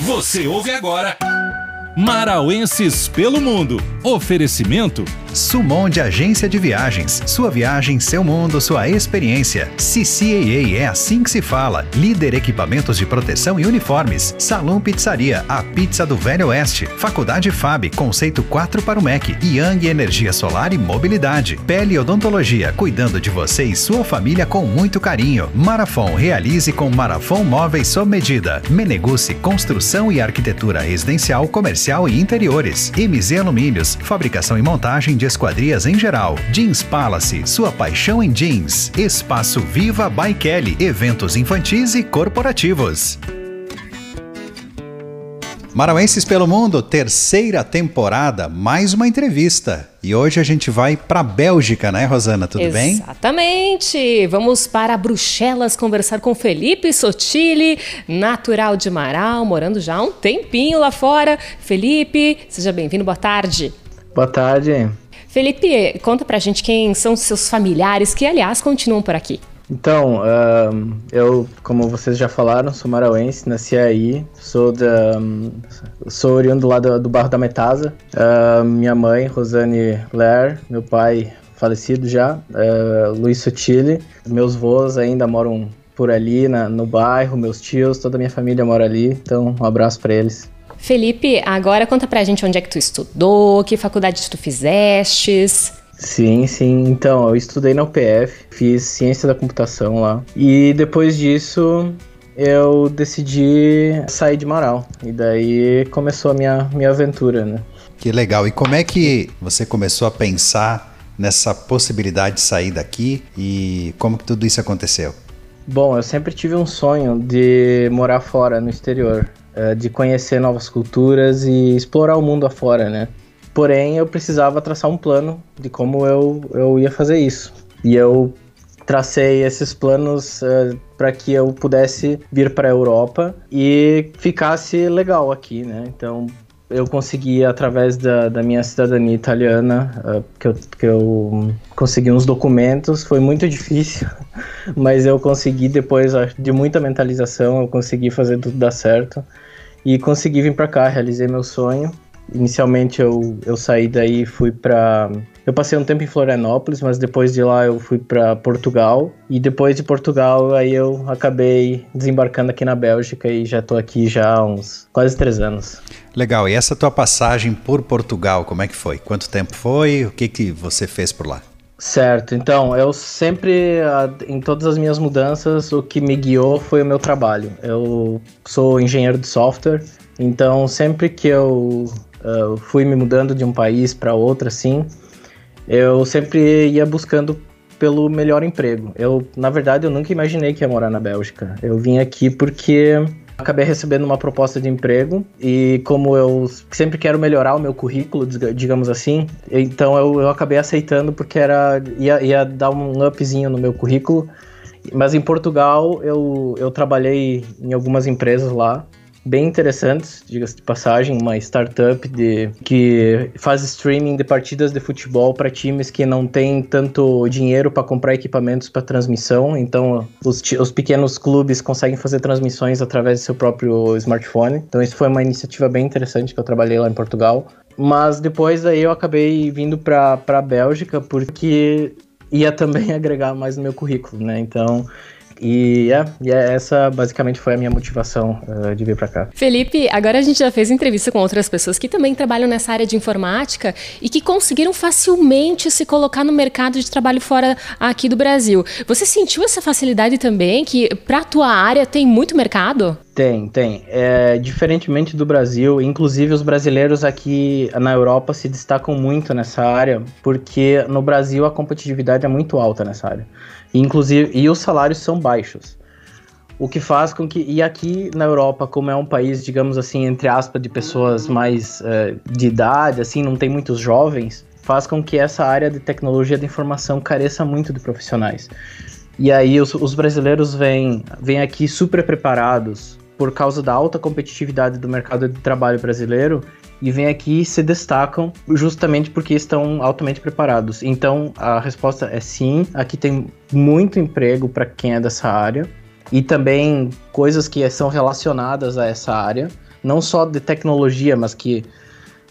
Você ouve agora. Marauenses pelo Mundo. Oferecimento Sumon de Agência de Viagens. Sua viagem, seu mundo, sua experiência. CCAA é assim que se fala. Líder Equipamentos de Proteção e Uniformes. Salão Pizzaria, a pizza do Velho Oeste. Faculdade FAB, conceito 4 para o MEC. Yang Energia Solar e Mobilidade. Pele Odontologia, cuidando de você e sua família com muito carinho. Marafon, realize com Marafon Móveis sob medida. Meneguce, construção e arquitetura residencial, comercial e interiores. MZ Alumínios, fabricação e montagem de esquadrias em geral. Jeans Palace, sua paixão em jeans. Espaço Viva by Kelly, eventos infantis e corporativos. Marauenses pelo Mundo, terceira temporada, mais uma entrevista. E hoje a gente vai para a Bélgica, né, Rosana? Tudo Exatamente. bem? Exatamente. Vamos para Bruxelas conversar com Felipe Sotile, natural de Marau, morando já há um tempinho lá fora. Felipe, seja bem-vindo, boa tarde. Boa tarde. Felipe, conta pra gente quem são seus familiares, que aliás continuam por aqui. Então, uh, eu, como vocês já falaram, sou marauense, nasci aí, sou da, um, sou oriundo lá do, do bairro da Metasa. Uh, minha mãe, Rosane Ler, meu pai falecido já, uh, Luiz Sotile. Meus avós ainda moram por ali na, no bairro, meus tios, toda a minha família mora ali, então um abraço para eles. Felipe, agora conta pra gente onde é que tu estudou, que faculdade tu fizestes. Sim, sim. Então, eu estudei na UPF, fiz ciência da computação lá. E depois disso, eu decidi sair de Marau. E daí começou a minha, minha aventura, né? Que legal. E como é que você começou a pensar nessa possibilidade de sair daqui e como que tudo isso aconteceu? Bom, eu sempre tive um sonho de morar fora, no exterior, de conhecer novas culturas e explorar o mundo afora, né? Porém, eu precisava traçar um plano de como eu, eu ia fazer isso. E eu tracei esses planos uh, para que eu pudesse vir para a Europa e ficasse legal aqui, né? Então, eu consegui, através da, da minha cidadania italiana, uh, que, eu, que eu consegui uns documentos, foi muito difícil, mas eu consegui, depois de muita mentalização, eu consegui fazer tudo dar certo e consegui vir para cá, realizei meu sonho Inicialmente eu, eu saí daí e fui para eu passei um tempo em Florianópolis, mas depois de lá eu fui para Portugal e depois de Portugal aí eu acabei desembarcando aqui na Bélgica e já tô aqui já há uns quase três anos. Legal. E essa tua passagem por Portugal, como é que foi? Quanto tempo foi? O que que você fez por lá? Certo, então eu sempre, em todas as minhas mudanças, o que me guiou foi o meu trabalho. Eu sou engenheiro de software, então sempre que eu uh, fui me mudando de um país para outro, assim, eu sempre ia buscando pelo melhor emprego. Eu, na verdade, eu nunca imaginei que ia morar na Bélgica. Eu vim aqui porque acabei recebendo uma proposta de emprego e como eu sempre quero melhorar o meu currículo, digamos assim, então eu, eu acabei aceitando porque era ia, ia dar um upzinho no meu currículo. Mas em Portugal eu, eu trabalhei em algumas empresas lá bem interessantes, diga-se de passagem, uma startup de, que faz streaming de partidas de futebol para times que não têm tanto dinheiro para comprar equipamentos para transmissão, então os, os pequenos clubes conseguem fazer transmissões através do seu próprio smartphone. Então isso foi uma iniciativa bem interessante que eu trabalhei lá em Portugal. Mas depois aí eu acabei vindo para a Bélgica porque ia também agregar mais no meu currículo, né? Então e, é, e é, essa basicamente foi a minha motivação uh, de vir para cá. Felipe, agora a gente já fez entrevista com outras pessoas que também trabalham nessa área de informática e que conseguiram facilmente se colocar no mercado de trabalho fora aqui do Brasil. Você sentiu essa facilidade também, que para tua área tem muito mercado? Tem, tem. É, diferentemente do Brasil, inclusive os brasileiros aqui na Europa se destacam muito nessa área, porque no Brasil a competitividade é muito alta nessa área. Inclusive, e os salários são baixos. O que faz com que. E aqui na Europa, como é um país, digamos assim, entre aspas, de pessoas mais uh, de idade, assim, não tem muitos jovens, faz com que essa área de tecnologia da informação careça muito de profissionais. E aí os, os brasileiros vêm, vêm aqui super preparados por causa da alta competitividade do mercado de trabalho brasileiro e vêm aqui e se destacam justamente porque estão altamente preparados. Então a resposta é sim, aqui tem muito emprego para quem é dessa área e também coisas que são relacionadas a essa área. não só de tecnologia, mas que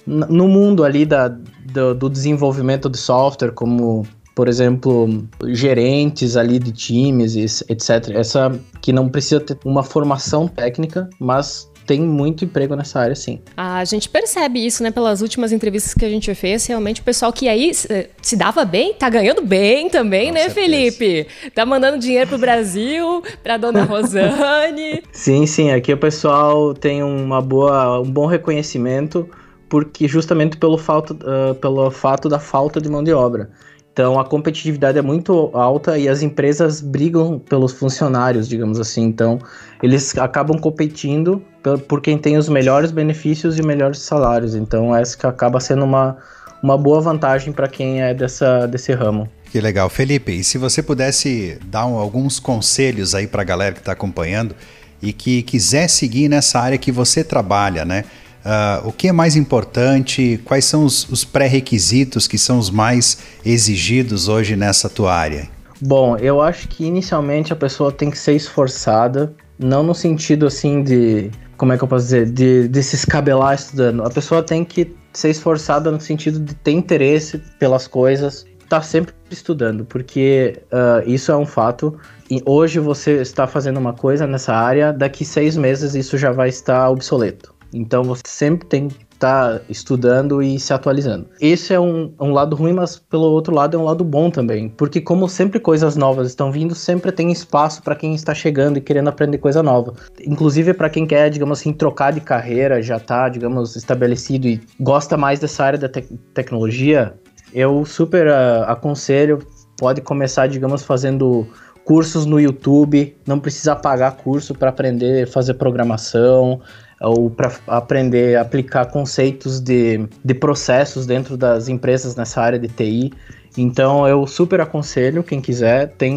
no mundo ali da, do, do desenvolvimento de software, como por exemplo, gerentes ali de times, etc. Essa que não precisa ter uma formação técnica, mas tem muito emprego nessa área, sim. A gente percebe isso, né, pelas últimas entrevistas que a gente fez. Realmente, o pessoal que aí se dava bem, tá ganhando bem também, Com né, certeza. Felipe? Tá mandando dinheiro pro Brasil, pra dona Rosane. sim, sim. Aqui o pessoal tem uma boa, um bom reconhecimento, porque justamente pelo, falta, uh, pelo fato da falta de mão de obra. Então a competitividade é muito alta e as empresas brigam pelos funcionários, digamos assim. Então eles acabam competindo por quem tem os melhores benefícios e melhores salários. Então essa que acaba sendo uma, uma boa vantagem para quem é dessa, desse ramo. Que legal, Felipe. E se você pudesse dar um, alguns conselhos aí para a galera que está acompanhando e que quiser seguir nessa área que você trabalha, né? Uh, o que é mais importante? Quais são os, os pré-requisitos que são os mais exigidos hoje nessa tua área? Bom, eu acho que inicialmente a pessoa tem que ser esforçada, não no sentido assim de. Como é que eu posso dizer? De, de se escabelar estudando. A pessoa tem que ser esforçada no sentido de ter interesse pelas coisas, estar tá sempre estudando, porque uh, isso é um fato. E hoje você está fazendo uma coisa nessa área, daqui seis meses isso já vai estar obsoleto. Então você sempre tem que estar tá estudando e se atualizando. Esse é um, um, lado ruim, mas pelo outro lado é um lado bom também, porque como sempre coisas novas estão vindo, sempre tem espaço para quem está chegando e querendo aprender coisa nova. Inclusive para quem quer, digamos assim, trocar de carreira, já está, digamos, estabelecido e gosta mais dessa área da te tecnologia, eu super uh, aconselho, pode começar, digamos, fazendo cursos no YouTube, não precisa pagar curso para aprender a fazer programação, ou para aprender a aplicar conceitos de, de processos dentro das empresas nessa área de TI. Então eu super aconselho quem quiser, tem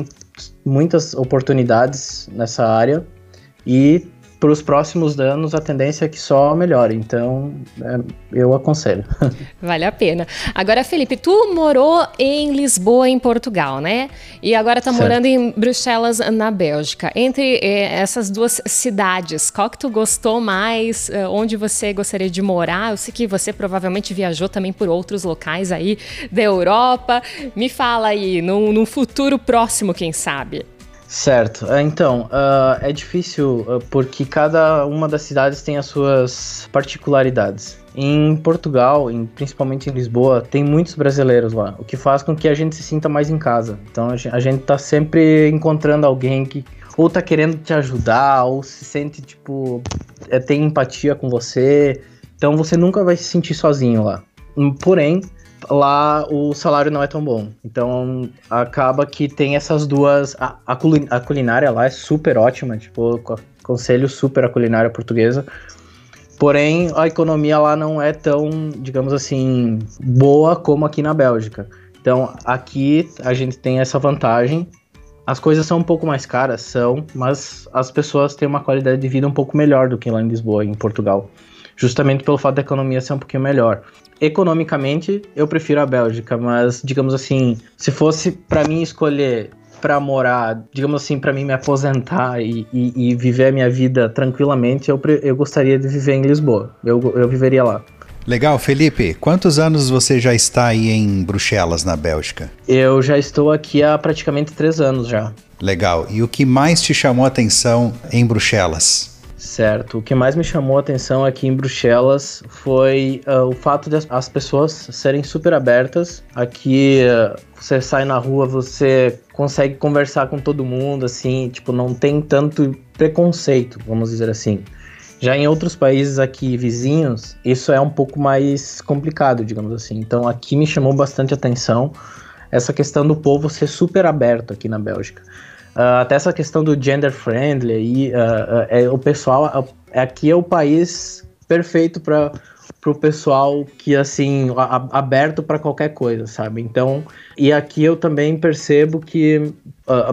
muitas oportunidades nessa área e para os próximos anos a tendência é que só melhore. Então, é, eu aconselho. Vale a pena. Agora, Felipe, tu morou em Lisboa, em Portugal, né? E agora tá certo. morando em Bruxelas, na Bélgica. Entre eh, essas duas cidades, qual que tu gostou mais? Eh, onde você gostaria de morar? Eu sei que você provavelmente viajou também por outros locais aí da Europa. Me fala aí, num, num futuro próximo, quem sabe? Certo. É, então, uh, é difícil uh, porque cada uma das cidades tem as suas particularidades. Em Portugal, em, principalmente em Lisboa, tem muitos brasileiros lá, o que faz com que a gente se sinta mais em casa. Então a gente tá sempre encontrando alguém que ou tá querendo te ajudar, ou se sente, tipo, é, tem empatia com você. Então você nunca vai se sentir sozinho lá. Porém, lá o salário não é tão bom. Então acaba que tem essas duas. A, a, a culinária lá é super ótima, tipo, aconselho super a culinária portuguesa. Porém, a economia lá não é tão, digamos assim, boa como aqui na Bélgica. Então, aqui a gente tem essa vantagem. As coisas são um pouco mais caras, são, mas as pessoas têm uma qualidade de vida um pouco melhor do que lá em Lisboa, em Portugal. Justamente pelo fato da economia ser um pouquinho melhor economicamente, eu prefiro a Bélgica, mas digamos assim, se fosse para mim escolher para morar, digamos assim, para mim me aposentar e, e, e, viver a minha vida tranquilamente, eu, eu gostaria de viver em Lisboa. Eu, eu viveria lá. Legal, Felipe. Quantos anos você já está aí em Bruxelas, na Bélgica? Eu já estou aqui há praticamente três anos já. Legal. E o que mais te chamou a atenção em Bruxelas? Certo. O que mais me chamou a atenção aqui em Bruxelas foi uh, o fato de as pessoas serem super abertas. Aqui uh, você sai na rua, você consegue conversar com todo mundo, assim, tipo, não tem tanto preconceito, vamos dizer assim. Já em outros países aqui vizinhos, isso é um pouco mais complicado, digamos assim. Então aqui me chamou bastante atenção essa questão do povo ser super aberto aqui na Bélgica. Uh, até essa questão do gender friendly aí, uh, uh, é, o pessoal aqui é o país perfeito para o pessoal que assim a, aberto para qualquer coisa, sabe? Então, e aqui eu também percebo que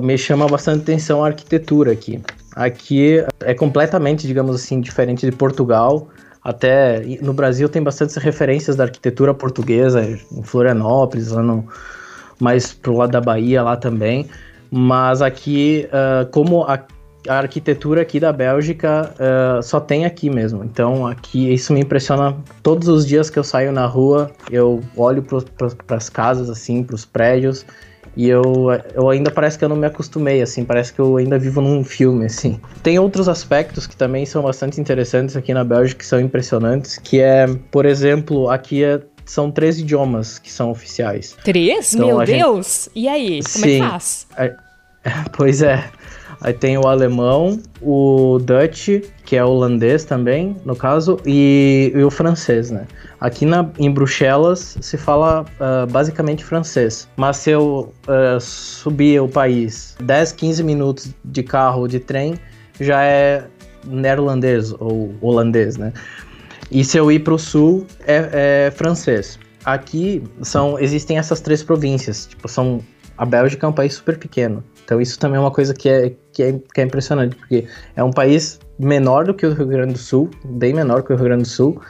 me chama bastante atenção a arquitetura aqui. Aqui é completamente, digamos assim, diferente de Portugal. Até no Brasil tem bastantes referências da arquitetura portuguesa, em Florianópolis, lá no, mais pro lado da Bahia lá também. Mas aqui, uh, como a, a arquitetura aqui da Bélgica uh, só tem aqui mesmo. Então aqui isso me impressiona todos os dias que eu saio na rua, eu olho para as casas assim, para os prédios e eu, eu ainda parece que eu não me acostumei, assim, parece que eu ainda vivo num filme, assim. Tem outros aspectos que também são bastante interessantes aqui na Bélgica, que são impressionantes, que é, por exemplo, aqui é, são três idiomas que são oficiais. Três? Então, Meu Deus! Gente... E aí, como Sim, é que faz? Pois é. Aí tem o alemão, o Dutch, que é holandês também, no caso, e, e o francês, né? Aqui na, em Bruxelas se fala uh, basicamente francês, mas se eu uh, subir o país 10, 15 minutos de carro ou de trem, já é neerlandês ou holandês, né? E se eu ir para o sul, é, é francês. Aqui são existem essas três províncias, tipo, são a Bélgica é um país super pequeno. Então isso também é uma coisa que é, que é, que é impressionante, porque é um país menor do que o Rio Grande do Sul, bem menor que o Rio Grande do Sul,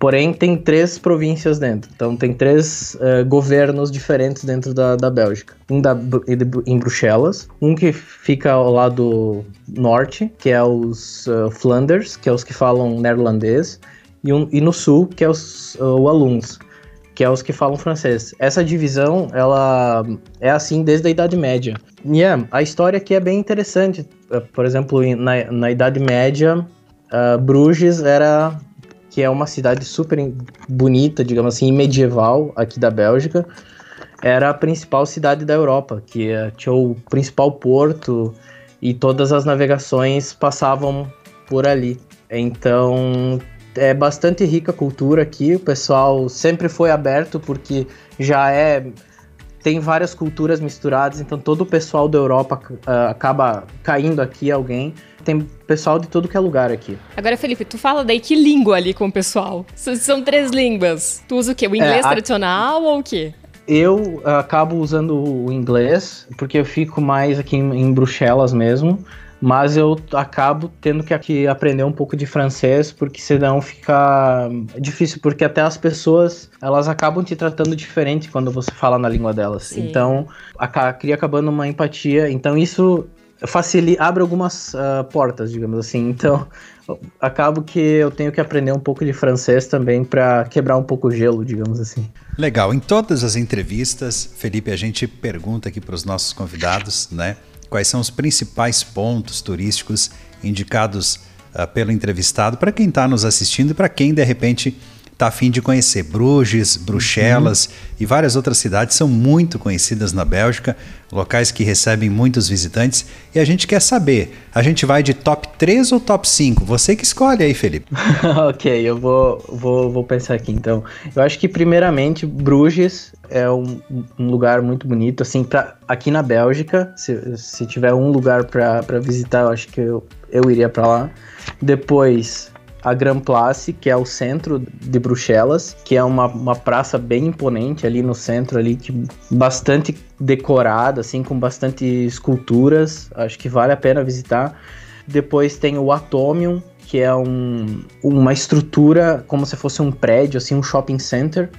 porém tem três províncias dentro. Então tem três uh, governos diferentes dentro da, da Bélgica. Um da, em Bruxelas, um que fica ao lado norte, que é os uh, Flanders, que é os que falam neerlandês, e, um, e no sul, que é os uh, Walloons que é os que falam francês. Essa divisão, ela é assim desde a Idade Média. E yeah, a história aqui é bem interessante. Uh, por exemplo, na, na Idade Média, uh, Bruges era que é uma cidade super bonita, digamos assim, medieval aqui da Bélgica, era a principal cidade da Europa, que uh, tinha o principal porto e todas as navegações passavam por ali. Então é bastante rica a cultura aqui, o pessoal sempre foi aberto porque já é tem várias culturas misturadas, então todo o pessoal da Europa uh, acaba caindo aqui alguém. Tem pessoal de todo que é lugar aqui. Agora, Felipe, tu fala daí que língua ali com o pessoal? São três línguas. Tu usa o quê? O inglês é, tradicional a... ou o quê? Eu uh, acabo usando o inglês, porque eu fico mais aqui em, em Bruxelas mesmo mas eu acabo tendo que aqui aprender um pouco de francês, porque senão fica difícil, porque até as pessoas, elas acabam te tratando diferente quando você fala na língua delas. Sim. Então, cria acabando uma empatia, então isso facilita, abre algumas uh, portas, digamos assim. Então, acabo que eu tenho que aprender um pouco de francês também para quebrar um pouco o gelo, digamos assim. Legal. Em todas as entrevistas, Felipe, a gente pergunta aqui para os nossos convidados, né? Quais são os principais pontos turísticos indicados uh, pelo entrevistado para quem está nos assistindo e para quem de repente está afim de conhecer. Bruges, Bruxelas uhum. e várias outras cidades são muito conhecidas na Bélgica, locais que recebem muitos visitantes. E a gente quer saber, a gente vai de top 3 ou top 5? Você que escolhe aí, Felipe. ok, eu vou, vou, vou pensar aqui então. Eu acho que primeiramente Bruges é um, um lugar muito bonito, assim, pra, aqui na Bélgica, se, se tiver um lugar para visitar, eu acho que eu, eu iria para lá. Depois, a Grand Place, que é o centro de Bruxelas, que é uma, uma praça bem imponente ali no centro ali, que bastante decorada, assim, com bastante esculturas, acho que vale a pena visitar. Depois tem o Atomium, que é um, uma estrutura como se fosse um prédio, assim, um shopping center,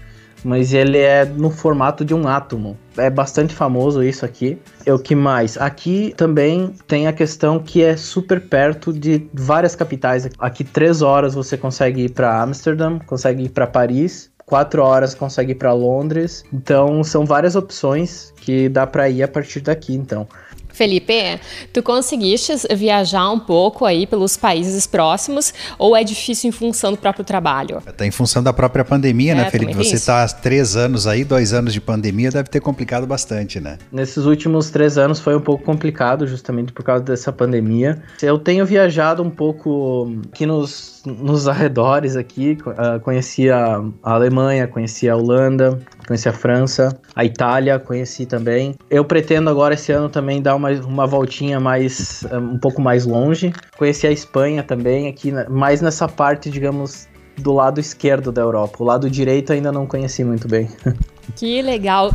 mas ele é no formato de um átomo. É bastante famoso isso aqui. É o que mais? Aqui também tem a questão que é super perto de várias capitais. Aqui três horas você consegue ir para Amsterdam, consegue ir para Paris, quatro horas consegue ir para Londres. Então são várias opções que dá para ir a partir daqui. Então Felipe, tu conseguiste viajar um pouco aí pelos países próximos ou é difícil em função do próprio trabalho? Está em função da própria pandemia, né, é, né, Felipe? Você está há três anos aí, dois anos de pandemia, deve ter complicado bastante, né? Nesses últimos três anos foi um pouco complicado, justamente por causa dessa pandemia. Eu tenho viajado um pouco aqui nos, nos arredores aqui, uh, conheci a, Alemanha, conheci a Holanda, conheci a França, a Itália, conheci também. Eu pretendo agora esse ano também dar uma, uma voltinha mais um pouco mais longe. Conheci a Espanha também, aqui mais nessa parte, digamos, do lado esquerdo da Europa. O lado direito ainda não conheci muito bem. Que legal.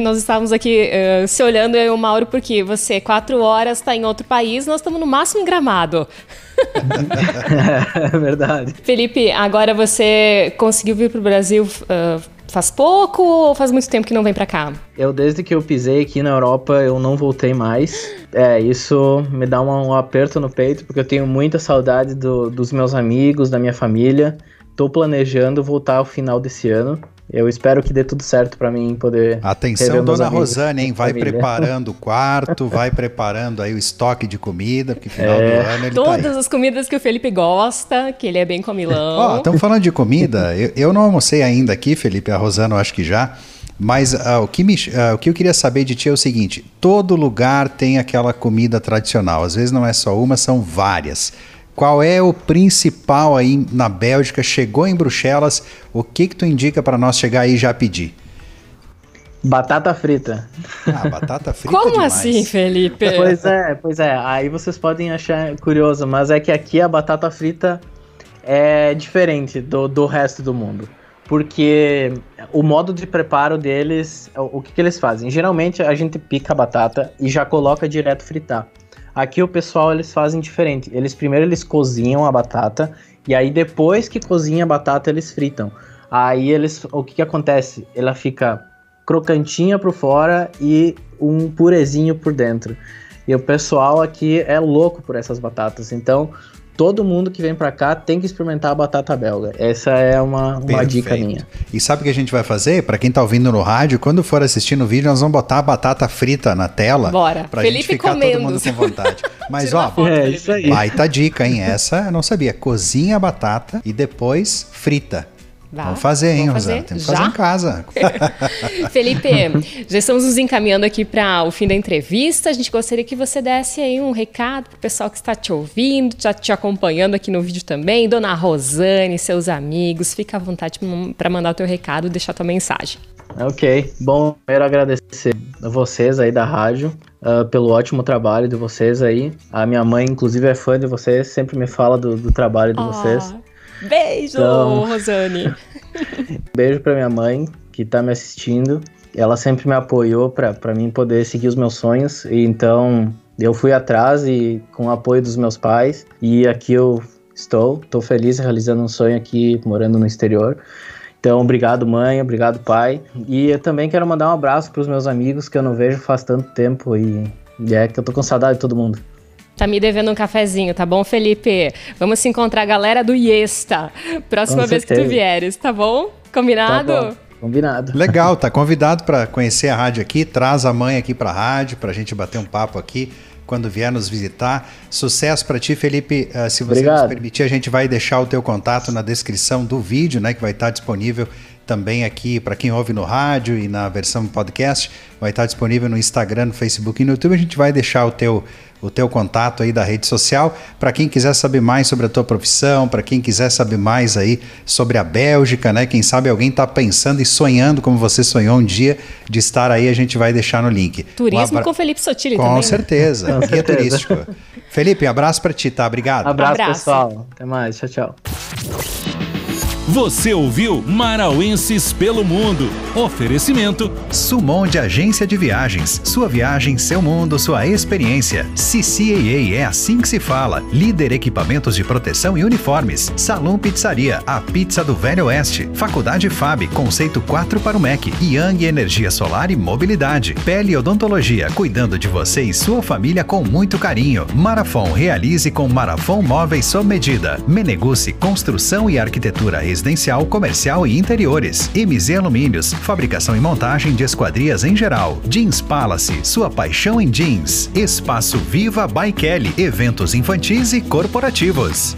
Nós estávamos aqui uh, se olhando, eu e o Mauro, porque você quatro horas está em outro país, nós estamos no máximo em Gramado. é verdade. Felipe, agora você conseguiu vir para o Brasil uh, faz pouco ou faz muito tempo que não vem para cá? Eu, desde que eu pisei aqui na Europa, eu não voltei mais. É, isso me dá um, um aperto no peito, porque eu tenho muita saudade do, dos meus amigos, da minha família. Tô planejando voltar ao final desse ano. Eu espero que dê tudo certo para mim poder. Atenção, dona Rosane, hein? Vai família. preparando o quarto, vai preparando aí o estoque de comida, porque final é. do ano ele tá Todas tá as comidas que o Felipe gosta, que ele é bem comilão. Ó, oh, estamos falando de comida. eu, eu não almocei ainda aqui, Felipe, a Rosana eu acho que já. Mas uh, o, que me, uh, o que eu queria saber de ti é o seguinte: todo lugar tem aquela comida tradicional. Às vezes não é só uma, são várias. Qual é o principal aí na Bélgica? Chegou em Bruxelas, o que que tu indica para nós chegar aí e já pedir? Batata frita. Ah, batata frita Como demais. assim, Felipe? Pois é, pois é. Aí vocês podem achar curioso, mas é que aqui a batata frita é diferente do, do resto do mundo. Porque o modo de preparo deles, o, o que, que eles fazem? Geralmente a gente pica a batata e já coloca direto fritar. Aqui o pessoal eles fazem diferente. Eles primeiro eles cozinham a batata e aí depois que cozinha a batata eles fritam. Aí eles, o que, que acontece? Ela fica crocantinha por fora e um purezinho por dentro. E o pessoal aqui é louco por essas batatas. Então, todo mundo que vem para cá tem que experimentar a batata belga. Essa é uma, uma dica minha. E sabe o que a gente vai fazer? Para quem tá ouvindo no rádio, quando for assistir no vídeo, nós vamos botar a batata frita na tela. Bora. Pra Felipe gente ficar comendo. todo mundo com vontade. Mas ó, foto, é isso aí. baita dica, hein? Essa eu não sabia. Cozinha a batata e depois frita. Vá. Vamos fazer, hein, Vamos Rosana? Temos que fazer em casa. Felipe, já estamos nos encaminhando aqui para o fim da entrevista. A gente gostaria que você desse aí um recado para o pessoal que está te ouvindo, já te acompanhando aqui no vídeo também. Dona Rosane, seus amigos, fica à vontade para mandar o teu recado e deixar tua mensagem. Ok. Bom, quero agradecer a vocês aí da rádio. Uh, pelo ótimo trabalho de vocês aí. A minha mãe, inclusive, é fã de vocês, sempre me fala do, do trabalho de oh. vocês. Beijo, então, Rosane. Beijo pra minha mãe, que tá me assistindo. Ela sempre me apoiou para mim poder seguir os meus sonhos. E então eu fui atrás e com o apoio dos meus pais. E aqui eu estou, estou feliz realizando um sonho aqui, morando no exterior. Então, obrigado, mãe, obrigado, pai. E eu também quero mandar um abraço para os meus amigos que eu não vejo faz tanto tempo e, e é que eu tô com saudade de todo mundo. Tá me devendo um cafezinho, tá bom, Felipe? Vamos se encontrar, galera do Iesta. Próxima Com vez certeza. que tu vieres, tá bom? Combinado? Tá bom. Combinado. Legal, tá convidado para conhecer a rádio aqui. Traz a mãe aqui para a rádio para a gente bater um papo aqui quando vier nos visitar. Sucesso para ti, Felipe. Uh, se você Obrigado. nos permitir, a gente vai deixar o teu contato na descrição do vídeo, né, que vai estar disponível também aqui para quem ouve no rádio e na versão podcast, vai estar disponível no Instagram, no Facebook e no YouTube. A gente vai deixar o teu o teu contato aí da rede social para quem quiser saber mais sobre a tua profissão, para quem quiser saber mais aí sobre a Bélgica, né? Quem sabe alguém está pensando e sonhando como você sonhou um dia de estar aí, a gente vai deixar no link. Turismo um abra... com Felipe Sotile com também. Certeza, né? guia turístico. Felipe, abraço para ti, tá? Obrigado. Abraço, abraço, pessoal. Até mais. Tchau, tchau. Você ouviu Marauenses pelo Mundo. Oferecimento Sumon de Agência de Viagens. Sua viagem, seu mundo, sua experiência. CCAA é assim que se fala. Líder equipamentos de proteção e uniformes. Salão Pizzaria, a pizza do Velho Oeste. Faculdade FAB, conceito 4 para o MEC. Yang Energia Solar e Mobilidade. Pele Odontologia, cuidando de você e sua família com muito carinho. Marafon, realize com Marafon Móveis sob medida. Meneguce, construção e arquitetura residencial, comercial e interiores. MZ Alumínios, fabricação e montagem de esquadrias em geral. Jeans Palace, sua paixão em jeans. Espaço Viva by Kelly, eventos infantis e corporativos.